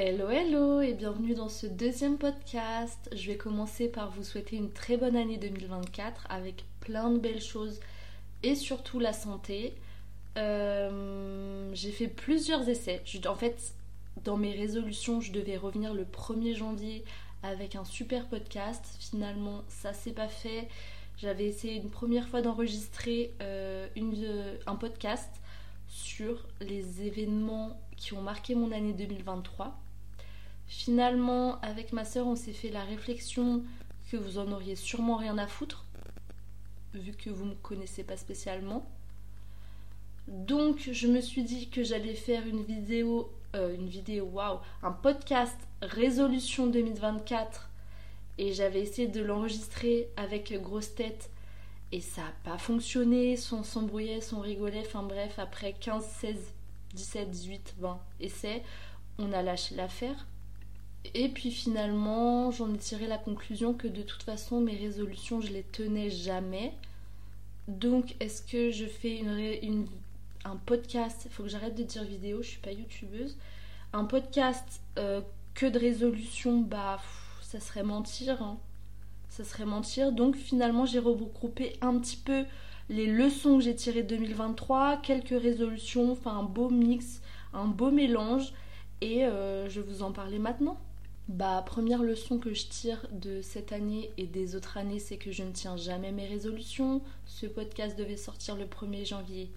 Hello hello et bienvenue dans ce deuxième podcast. Je vais commencer par vous souhaiter une très bonne année 2024 avec plein de belles choses et surtout la santé. Euh, j'ai fait plusieurs essais. En fait, dans mes résolutions, je devais revenir le 1er janvier avec un super podcast. Finalement, ça s'est pas fait. J'avais essayé une première fois d'enregistrer euh, un podcast sur les événements qui ont marqué mon année 2023 Finalement, avec ma soeur, on s'est fait la réflexion que vous en auriez sûrement rien à foutre, vu que vous ne me connaissez pas spécialement. Donc, je me suis dit que j'allais faire une vidéo, euh, une vidéo, waouh, un podcast résolution 2024. Et j'avais essayé de l'enregistrer avec grosse tête. Et ça n'a pas fonctionné. Son s'embrouillait, son rigolait. Enfin bref, après 15, 16, 17, 18, 20 essais, on a lâché l'affaire et puis finalement, j'en ai tiré la conclusion que de toute façon, mes résolutions, je les tenais jamais. Donc, est-ce que je fais une, un podcast Il faut que j'arrête de dire vidéo, je suis pas youtubeuse. Un podcast euh, que de résolutions, bah, ça serait mentir. Hein. Ça serait mentir. Donc, finalement, j'ai regroupé un petit peu les leçons que j'ai tirées de 2023, quelques résolutions, enfin, un beau mix, un beau mélange. Et euh, je vais vous en parler maintenant. Bah, première leçon que je tire de cette année et des autres années, c'est que je ne tiens jamais mes résolutions. Ce podcast devait sortir le 1er janvier.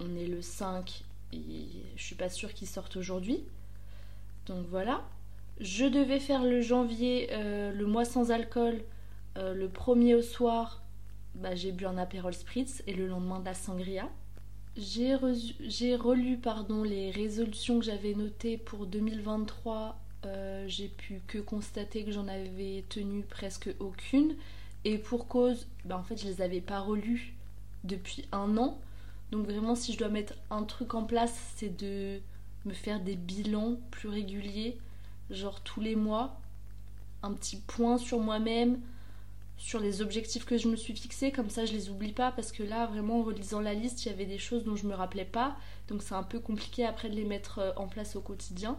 On est le 5 et je suis pas sûre qu'il sorte aujourd'hui. Donc voilà. Je devais faire le janvier, euh, le mois sans alcool, euh, le premier au soir. Bah, j'ai bu un Aperol Spritz et le lendemain de la sangria. J'ai, relu pardon, les résolutions que j'avais notées pour 2023 euh, j'ai pu que constater que j'en avais tenu presque aucune. Et pour cause, bah, en fait, je les avais pas relues depuis un an. Donc vraiment, si je dois mettre un truc en place, c'est de me faire des bilans plus réguliers, genre tous les mois, un petit point sur moi-même, sur les objectifs que je me suis fixés, comme ça je les oublie pas, parce que là, vraiment, en relisant la liste, il y avait des choses dont je me rappelais pas, donc c'est un peu compliqué après de les mettre euh, en place au quotidien.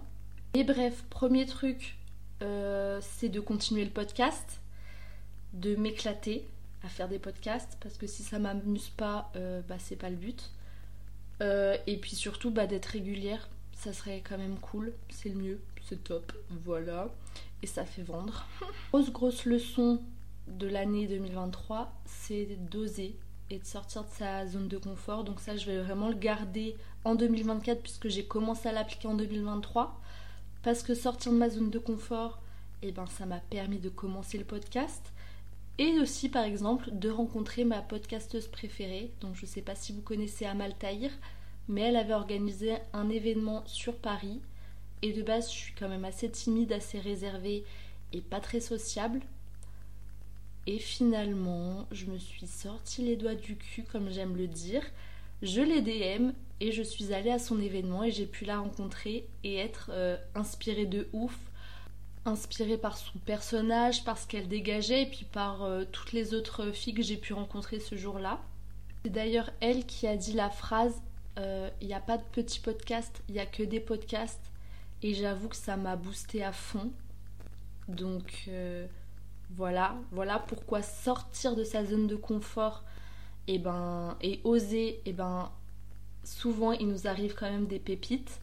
Et bref, premier truc, euh, c'est de continuer le podcast, de m'éclater à faire des podcasts, parce que si ça m'amuse pas, euh, bah, c'est pas le but. Euh, et puis surtout bah, d'être régulière, ça serait quand même cool, c'est le mieux, c'est top, voilà. Et ça fait vendre. grosse grosse leçon de l'année 2023, c'est d'oser et de sortir de sa zone de confort. Donc ça, je vais vraiment le garder en 2024 puisque j'ai commencé à l'appliquer en 2023. Parce que sortir de ma zone de confort, eh ben, ça m'a permis de commencer le podcast. Et aussi, par exemple, de rencontrer ma podcasteuse préférée. Donc, je ne sais pas si vous connaissez Amal Tahir, mais elle avait organisé un événement sur Paris. Et de base, je suis quand même assez timide, assez réservée et pas très sociable. Et finalement, je me suis sorti les doigts du cul, comme j'aime le dire. Je l'ai DM et je suis allée à son événement et j'ai pu la rencontrer et être euh, inspirée de ouf, inspirée par son personnage, par ce qu'elle dégageait et puis par euh, toutes les autres filles que j'ai pu rencontrer ce jour-là. C'est d'ailleurs elle qui a dit la phrase euh, il n'y a pas de petits podcasts, il n'y a que des podcasts et j'avoue que ça m'a boosté à fond. Donc voilà, voilà pourquoi sortir de sa zone de confort et ben et oser et ben souvent il nous arrive quand même des pépites.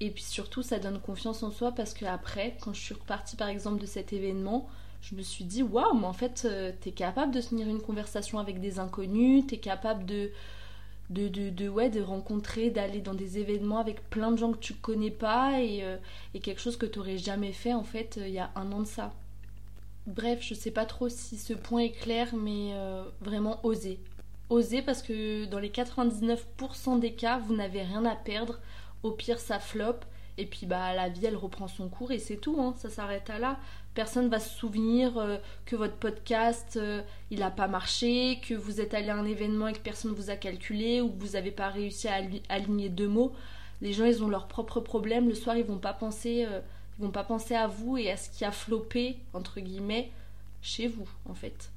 Et puis surtout, ça donne confiance en soi parce que après, quand je suis repartie par exemple de cet événement, je me suis dit waouh, mais en fait, euh, t'es capable de tenir une conversation avec des inconnus, t'es capable de de, de, ouais, de rencontrer, d'aller dans des événements avec plein de gens que tu connais pas et, euh, et quelque chose que t'aurais jamais fait en fait euh, il y a un an de ça. Bref, je sais pas trop si ce point est clair, mais vraiment oser. Osez parce que dans les 99% des cas, vous n'avez rien à perdre. Au pire, ça floppe. Et puis bah la vie elle reprend son cours et c'est tout, hein. ça s'arrête à là. Personne va se souvenir euh, que votre podcast euh, il n'a pas marché, que vous êtes allé à un événement et que personne vous a calculé ou que vous n'avez pas réussi à aligner deux mots. Les gens ils ont leurs propres problèmes. Le soir ils vont pas penser, euh, vont pas penser à vous et à ce qui a floppé entre guillemets chez vous en fait.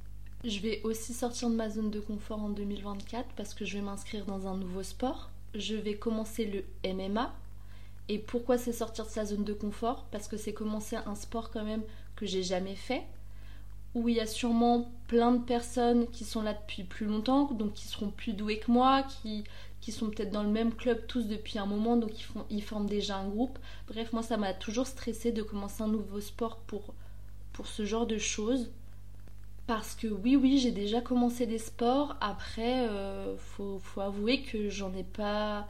Je vais aussi sortir de ma zone de confort en 2024 parce que je vais m'inscrire dans un nouveau sport. Je vais commencer le MMA Et pourquoi c'est sortir de sa zone de confort? Parce que c'est commencer un sport quand même que j'ai jamais fait, où il y a sûrement plein de personnes qui sont là depuis plus longtemps, donc qui seront plus douées que moi, qui, qui sont peut-être dans le même club tous depuis un moment, donc ils, font, ils forment déjà un groupe. Bref, moi ça m'a toujours stressé de commencer un nouveau sport pour, pour ce genre de choses. Parce que oui, oui, j'ai déjà commencé des sports. Après, euh, faut, avouer que j'en ai pas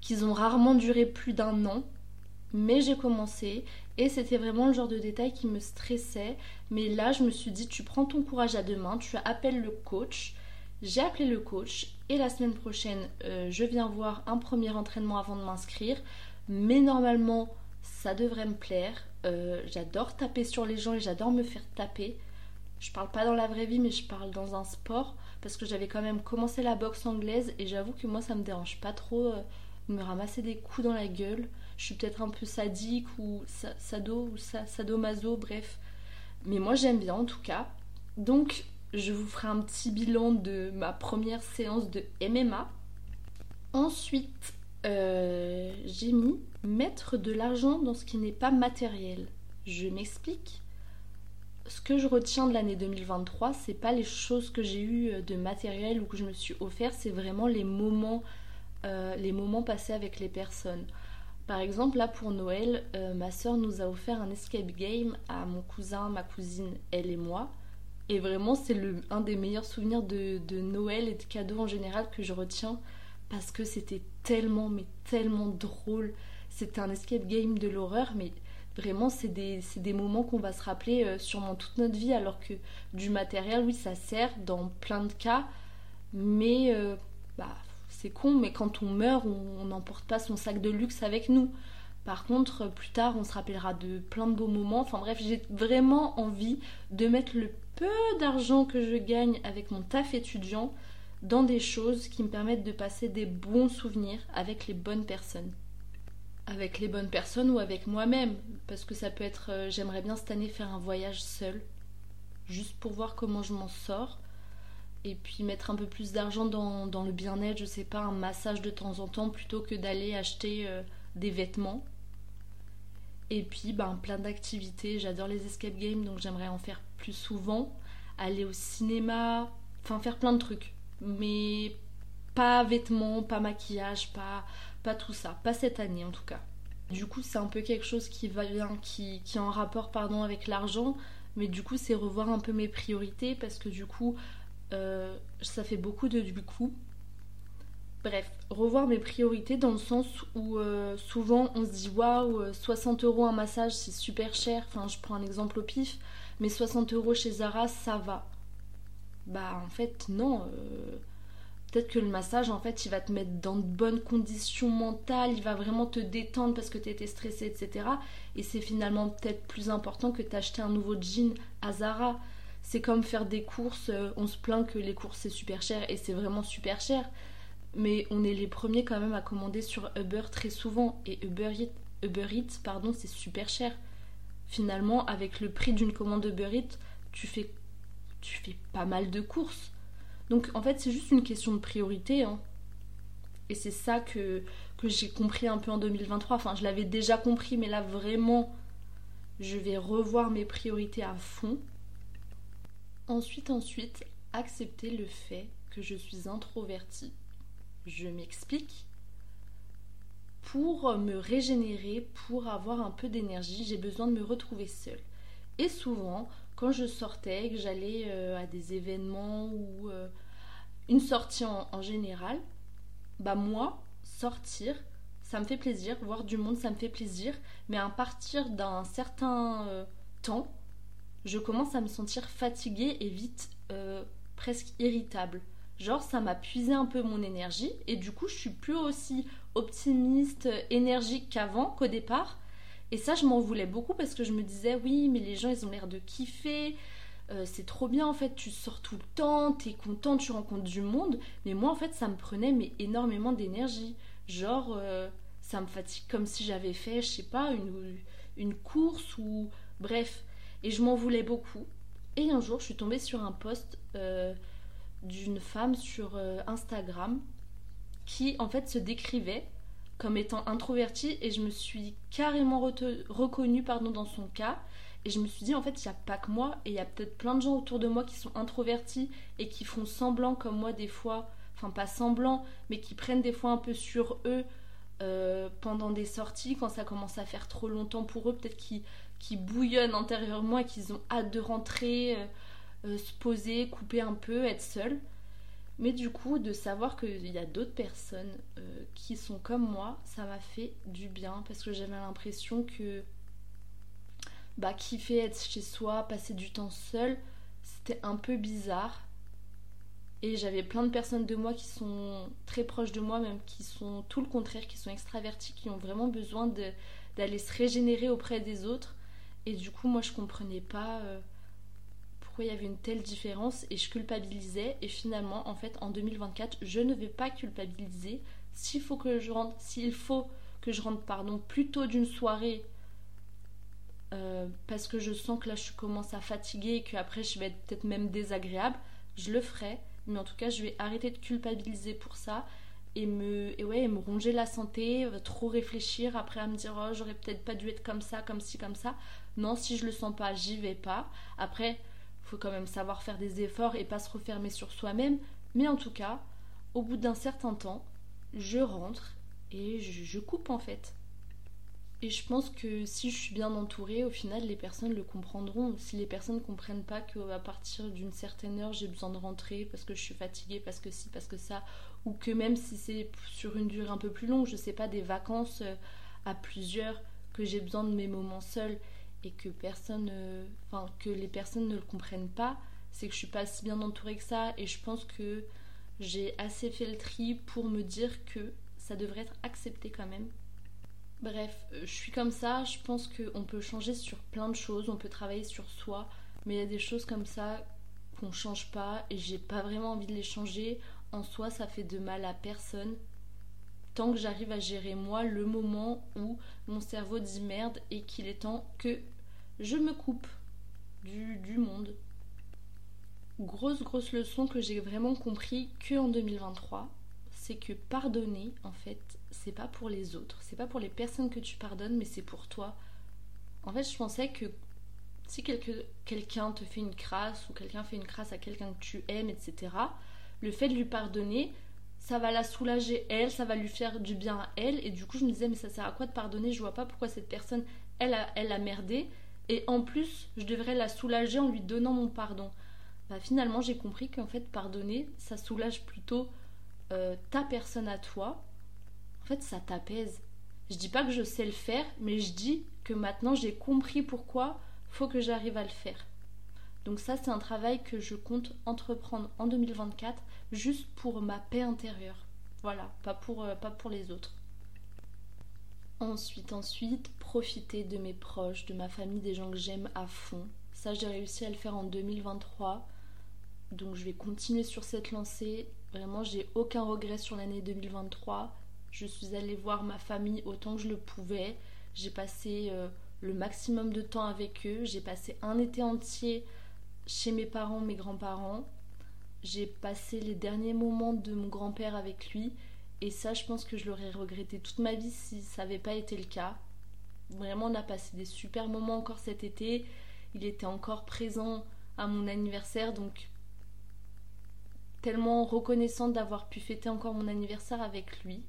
qu'ils ont rarement duré plus d'un an. Mais j'ai commencé et c'était vraiment le genre de détail qui me stressait. Mais là, je me suis dit, tu prends ton courage à deux mains, tu appelles le coach. J'ai appelé le coach et la semaine prochaine, euh, je viens voir un premier entraînement avant de m'inscrire. Mais normalement, ça devrait me plaire. Euh, j'adore taper sur les gens et j'adore me faire taper. Je parle pas dans la vraie vie, mais je parle dans un sport parce que j'avais quand même commencé la boxe anglaise et j'avoue que moi ça me dérange pas trop euh, me ramasser des coups dans la gueule. Je suis peut-être un peu sadique ou sado ou sadomaso, bref. Mais moi j'aime bien en tout cas. Donc je vous ferai un petit bilan de ma première séance de MMA. Ensuite, euh, j'ai mis mettre de l'argent dans ce qui n'est pas matériel. Je m'explique. Ce que je retiens de l'année 2023, c'est pas les choses que j'ai eues de matériel ou que je me suis offert, c'est vraiment les moments euh, les moments passés avec les personnes. Par exemple, là pour Noël, euh, ma soeur nous a offert un escape game à mon cousin, ma cousine, elle et moi. Et vraiment, c'est un des meilleurs souvenirs de, Noël et de cadeaux en général que je retiens parce que c'était tellement, mais tellement drôle. C'était un escape game de l'horreur, mais vraiment, c'est des, moments qu'on va se rappeler euh, sûrement toute notre vie, alors que du matériel, oui, ça sert dans plein de cas, mais bah, c'est con, mais quand on meurt, on n'emporte pas son sac de luxe avec nous. Par contre, plus tard, on se rappellera de plein de beaux moments. Enfin bref, j'ai vraiment envie de mettre le peu d'argent que je gagne avec mon taf étudiant dans des choses qui me permettent de passer des bons souvenirs avec les bonnes personnes. Avec les bonnes personnes ou avec moi-même. Parce que ça peut être, euh, j'aimerais bien cette année faire un voyage seul. Juste pour voir comment je m'en sors et puis mettre un peu plus d'argent dans, dans, le bien-être, je sais pas, un massage de temps en temps plutôt que d'aller acheter euh, des vêtements. Et puis ben, plein d'activités, j'adore les escape games donc j'aimerais en faire plus souvent, aller au cinéma, enfin faire plein de trucs. Mais pas vêtements, pas maquillage, pas, pas tout ça, pas cette année en tout cas. Du coup, c'est un peu quelque chose qui va bien, qui, qui est en rapport pardon, avec l'argent, mais du coup, c'est revoir un peu mes priorités parce que du coup, euh, ça fait beaucoup de du coup. Bref, revoir mes priorités dans le sens où euh, souvent on se dit waouh, 60 euros un massage c'est super cher. Enfin, je prends un exemple au pif, mais 60 euros chez Zara ça va. Bah en fait, non. Euh, peut-être que le massage en fait il va te mettre dans de bonnes conditions mentales, il va vraiment te détendre parce que tu étais stressé, etc. Et c'est finalement peut-être plus important que t'acheter un nouveau jean à Zara c'est comme faire des courses, euh, on se plaint que les courses c'est super cher et c'est vraiment super cher, mais on est les premiers quand même à commander sur Uber très souvent et Uber Eats, Uber pardon, c'est super cher. Finalement, avec le prix d'une commande Uber Eats, tu fais, tu fais pas mal de courses. Donc en fait, c'est juste une question de priorité. Hein. Et c'est ça que, que j'ai compris un peu en 2023. Enfin, je l'avais déjà compris, mais là vraiment, je vais revoir mes priorités à fond Ensuite, ensuite, accepter le fait que je suis introvertie. Je m'explique. Pour me régénérer, pour avoir un peu d'énergie, j'ai besoin de me retrouver seule. Et souvent, quand je sortais, que j'allais euh, à des événements ou euh, une sortie en, général, bah moi, sortir, ça me fait plaisir, voir du monde, ça me fait plaisir, mais à partir d'un certain euh, temps, je commence à me sentir fatiguée et vite presque irritable. Genre ça m'a puisé un peu mon énergie et du coup je suis plus aussi optimiste, énergique qu'avant, qu'au départ. Et ça je m'en voulais beaucoup parce que je me disais oui mais les gens ils ont l'air de kiffer, euh, c'est trop bien en fait, tu sors tout le temps, t'es content, tu rencontres du monde. Mais moi en fait ça me prenait mais énormément d'énergie. Genre euh, ça me fatigue comme si j'avais fait, je sais pas, une, une course ou bref. Et je m'en voulais beaucoup. Et un jour, je suis tombée sur un post euh, d'une femme sur Instagram qui, en fait, se décrivait comme étant introvertie et je me suis carrément reconnue pardon, dans son cas. Et je me suis dit, en fait, il n'y a pas que moi, et il y a peut-être plein de gens autour de moi qui sont introvertis et qui font semblant comme moi des fois, enfin pas semblant, mais qui prennent des fois un peu sur eux euh, pendant des sorties, quand ça commence à faire trop longtemps pour eux, peut-être qu'ils qui bouillonnent intérieurement et qu'ils ont hâte de rentrer, euh, euh, se poser, couper un peu, être seuls. Mais du coup, de savoir qu'il y a d'autres personnes qui sont comme moi, ça m'a fait du bien parce que j'avais l'impression que bah, kiffer être chez soi, passer du temps seul, c'était un peu bizarre. Et j'avais plein de personnes de moi qui sont très proches de moi, même qui sont tout le contraire, qui sont extravertis, qui ont vraiment besoin d'aller se régénérer auprès des autres. Et du coup, moi, je comprenais pas euh, il y avait une telle différence et je culpabilisais. Et finalement, en fait, en 2024, je ne vais pas culpabiliser. S'il faut que je rentre, s'il faut que je rentre, pardon, plus tôt d'une soirée euh, parce que je sens que là, je commence à fatiguer et qu'après, je vais être peut-être même désagréable, je le ferai mais en tout cas je vais arrêter de culpabiliser pour ça et me et ouais me ronger la santé euh, trop réfléchir après à me dire oh j'aurais peut-être pas dû être comme ça comme ci comme ça non si je le sens pas j'y vais pas après faut quand même savoir faire des efforts et pas se refermer sur soi-même. Mais en tout cas au bout d'un certain temps je rentre et je coupe en fait. Et je pense que si je suis bien entourée, au final, les personnes le comprendront. Si les personnes ne comprennent pas qu'à partir d'une certaine heure, j'ai besoin de rentrer parce que je suis fatiguée, parce que si, parce que ça, ou que même si c'est sur une durée un peu plus longue, je sais pas, des vacances euh, à plusieurs, que j'ai besoin de mes moments seuls et que personne, enfin, que les personnes ne le comprennent pas, c'est que je suis pas si bien entourée que ça. Et je pense que j'ai assez fait le tri pour me dire que ça devrait être accepté quand même Bref, euh, je suis comme ça, je pense qu'on peut changer sur plein de choses, on peut travailler sur soi, mais il y a des choses comme ça qu'on change pas et j'ai pas vraiment envie de les changer. En soi, ça fait de mal à personne. Tant que j'arrive à gérer moi le moment où mon cerveau dit merde et qu'il est temps que je me coupe du, monde. Grosse, grosse leçon que j'ai vraiment compris que en 2023, c'est que pardonner, en fait, c'est pas pour les autres, c'est pas pour les personnes que tu pardonnes, mais c'est pour toi. En fait, je pensais que si quelqu'un te fait une crasse ou quelqu'un fait une crasse à quelqu'un que tu aimes, etc., le fait de lui pardonner, ça va la soulager elle, ça va lui faire du bien à elle. Et du coup, je me disais, mais ça sert à quoi de pardonner? Je vois pas pourquoi cette personne, elle a, elle a merdé. Et en plus, je devrais la soulager en lui donnant mon pardon. Bah, finalement, j'ai compris qu'en fait, pardonner, ça soulage plutôt euh, ta personne à toi en fait, ça t'apaise. Je dis pas que je sais le faire, mais je dis que maintenant j'ai compris pourquoi faut que j'arrive à le faire. Donc ça, c'est un travail que je compte entreprendre en 2024 juste pour ma paix intérieure. Voilà, pas pour, euh, pas pour les autres. Ensuite, ensuite, profiter de mes proches, de ma famille, des gens que j'aime à fond. Ça, j'ai réussi à le faire en 2023. Donc je vais continuer sur cette lancée. Vraiment, j'ai aucun regret sur l'année 2023. Je suis allée voir ma famille autant que je le pouvais. J'ai passé euh, le maximum de temps avec eux. J'ai passé un été entier chez mes parents, mes grands-parents. J'ai passé les derniers moments de mon grand-père avec lui. Et ça, je pense que je l'aurais regretté toute ma vie si ça n'avait pas été le cas. Vraiment, on a passé des super moments encore cet été. Il était encore présent à mon anniversaire, donc tellement reconnaissante d'avoir pu fêter encore mon anniversaire avec lui.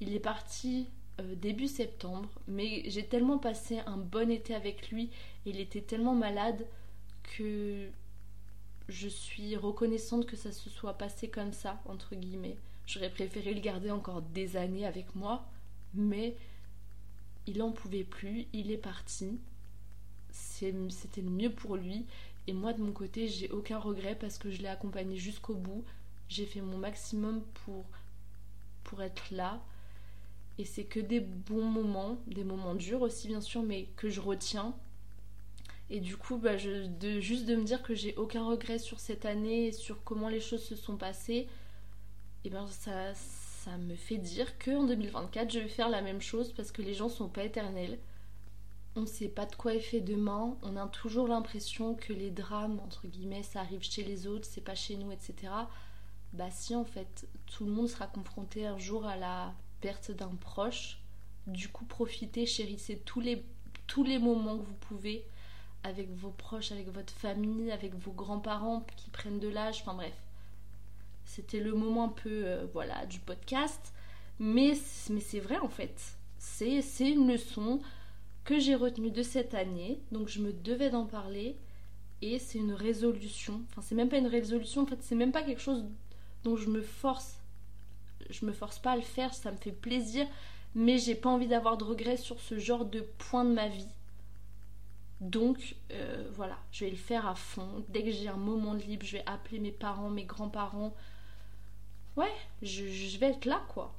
Il est parti euh, début septembre, mais j'ai tellement passé un bon été avec lui et il était tellement malade que je suis reconnaissante que ça se soit passé comme ça, entre guillemets. J'aurais préféré le garder encore des années avec moi, mais il en pouvait plus, il est parti. C'était le mieux pour lui. Et moi, de mon côté, j'ai aucun regret parce que je l'ai accompagné jusqu'au bout. J'ai fait mon maximum pour, être là. Et c'est que des bons moments, des moments durs aussi bien sûr, mais que je retiens. Et du coup, bah, juste de me dire que j'ai aucun regret sur cette année sur comment les choses se sont passées, et ben ça, ça me fait dire qu'en 2024, je vais faire la même chose parce que les gens sont pas éternels. On ne sait pas de quoi est fait demain, on a toujours l'impression que les drames, entre guillemets, ça arrive chez les autres, c'est pas chez nous, etc. Bah si en fait, tout le monde sera confronté un jour à la perte d'un proche. Du coup, profitez, chérissez tous les, tous les moments que vous pouvez avec vos proches, avec votre famille, avec vos grands-parents qui prennent de l'âge, enfin bref. C'était le moment un peu euh, voilà, du podcast. Mais, c'est vrai en fait. C'est une leçon que j'ai retenue de cette année. Donc je me devais d'en parler. Et c'est une résolution. Enfin, c'est même pas une résolution. En fait, c'est même pas quelque chose dont je me force. Je me force pas à le faire. Ça me fait plaisir. Mais j'ai pas envie d'avoir de regrets sur ce genre de point de ma vie. Donc euh, voilà, je vais le faire à fond. Dès que j'ai un moment de libre, je vais appeler mes parents, mes grands-parents. Ouais, je, vais être là quoi.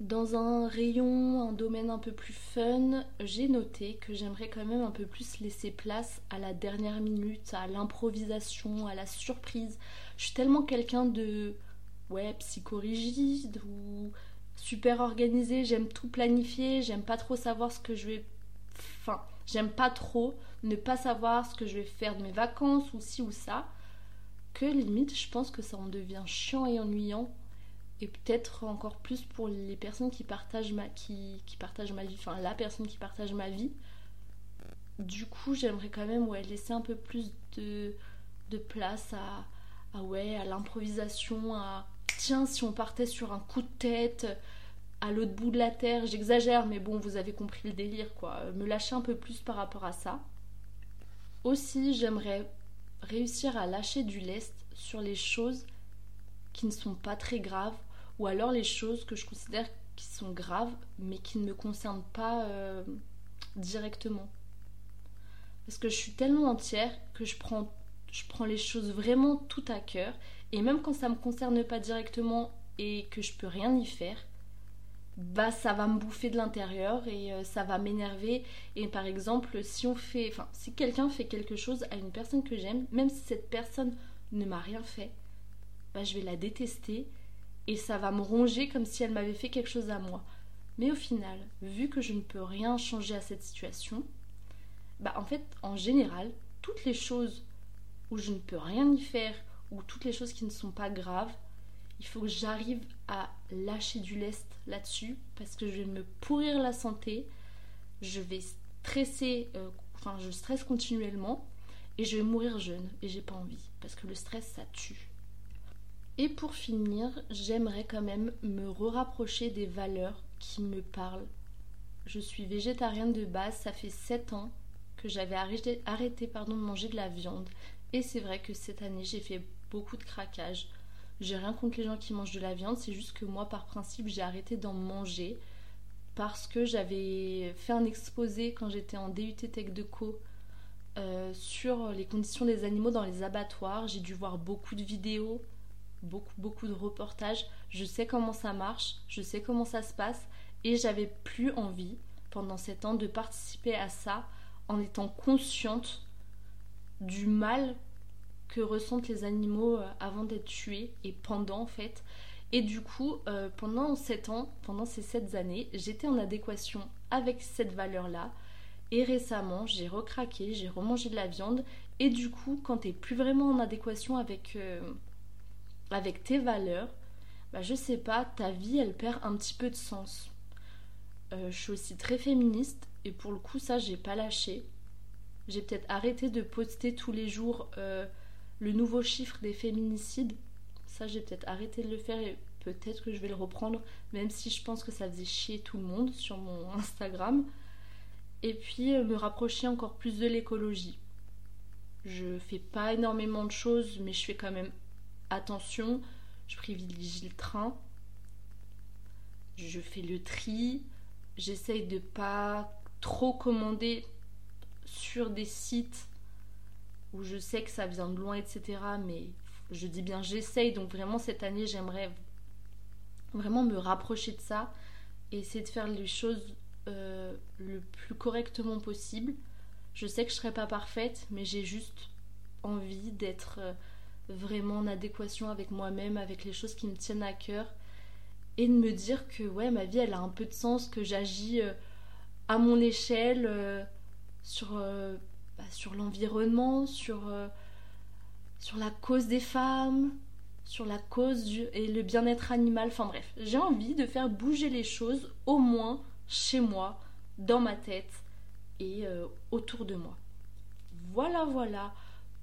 Dans un rayon, un domaine un peu plus fun, j'ai noté que j'aimerais quand même un peu plus laisser place à la dernière minute, à l'improvisation, à la surprise. Je suis tellement quelqu'un de ouais, psychorigide ou super organisé, j'aime tout planifier, j'aime pas trop savoir ce que je vais enfin J'aime pas trop ne pas savoir ce que je vais faire de mes vacances ou ci ou ça. Que limite, je pense que ça en devient chiant et ennuyant. Et peut-être encore plus pour les personnes qui partagent ma, qui, partagent ma vie, enfin la personne qui partage ma vie. Du coup, j'aimerais quand même ouais, laisser un peu plus de, place à, à l'improvisation, à tiens, si on partait sur un coup de tête, à l'autre bout de la terre. J'exagère, mais bon, vous avez compris le délire, quoi. Me lâcher un peu plus par rapport à ça. Aussi, j'aimerais réussir à lâcher du lest sur les choses qui ne sont pas très graves, ou alors les choses que je considère qui sont graves, mais qui ne me concernent pas euh, directement. Parce que je suis tellement entière que je prends, je prends les choses vraiment tout à cœur, et même quand ça ne me concerne pas directement et que je peux rien y faire, bah ça va me bouffer de l'intérieur et euh, ça va m'énerver. Et par exemple si on fait si quelqu'un fait quelque chose à une personne que j'aime même si cette personne ne m'a rien fait bah je vais la détester et ça va me ronger comme si elle m'avait fait quelque chose à moi. Mais au final vu que je ne peux rien changer à cette situation bah en fait en général toutes les choses où je ne peux rien y faire ou toutes les choses qui ne sont pas graves il faut que j'arrive à lâcher du lest là-dessus parce que je vais me pourrir la santé, je vais stresser, euh, enfin je stresse continuellement et je vais mourir jeune et j'ai pas envie parce que le stress ça tue. Et pour finir, j'aimerais quand même me rapprocher des valeurs qui me parlent. Je suis végétarienne de base, ça fait 7 ans que j'avais arrêté, de manger de la viande et c'est vrai que cette année j'ai fait beaucoup de craquages j'ai rien contre les gens qui mangent de la viande, c'est juste que moi, par principe, j'ai arrêté d'en manger parce que j'avais fait un exposé quand j'étais en DUT Tech de Co euh, sur les conditions des animaux dans les abattoirs. J'ai dû voir beaucoup de vidéos, beaucoup, beaucoup de reportages. Je sais comment ça marche, je sais comment ça se passe et j'avais plus envie pendant sept ans de participer à ça en étant consciente du mal que ressentent les animaux euh, avant d'être tués et pendant en fait. Et du coup, euh, pendant 7 ans, pendant ces 7 années, j'étais en adéquation avec cette valeur-là. Et récemment, j'ai recraqué, j'ai remangé de la viande. Et du coup, quand t'es plus vraiment en adéquation avec, euh, avec tes valeurs, bah je sais pas, ta vie elle perd un petit peu de sens. je suis aussi très féministe et pour le coup, ça j'ai pas lâché. J'ai peut-être arrêté de poster tous les jours le nouveau chiffre des féminicides, ça j'ai peut-être arrêté de le faire et peut-être que je vais le reprendre, même si je pense que ça faisait chier tout le monde sur mon Instagram. Et puis euh, me rapprocher encore plus de l'écologie. Je fais pas énormément de choses, mais je fais quand même attention. Je privilégie le train. Je fais le tri. J'essaye de pas trop commander sur des sites où je sais que ça vient de loin, etc. Mais je dis bien j'essaye, donc vraiment cette année j'aimerais vraiment me rapprocher de ça et essayer de faire les choses euh, le plus correctement possible. Je sais que je serai pas parfaite, mais j'ai juste envie d'être euh, vraiment en adéquation avec moi-même, avec les choses qui me tiennent à cœur et de me dire que ouais, ma vie elle a un peu de sens, que j'agis euh, à mon échelle sur bah, sur l'environnement, sur, euh, sur la cause des femmes, sur la cause et le bien-être animal. Enfin bref, j'ai envie de faire bouger les choses au moins chez moi, dans ma tête et euh, autour de moi. Voilà, voilà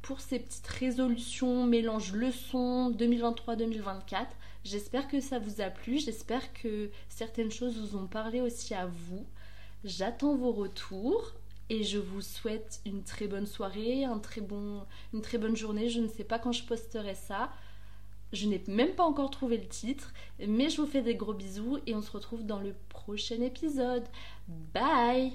pour ces petites résolutions mélange leçons 2023-2024. J'espère que ça vous a plu, j'espère que certaines choses vous ont parlé aussi à vous. J'attends vos retours et je vous souhaite une très bonne soirée, une très bonne journée. Je ne sais pas quand je posterai ça. Je n'ai même pas encore trouvé le titre, mais je vous fais des gros bisous et on se retrouve dans le prochain épisode. Bye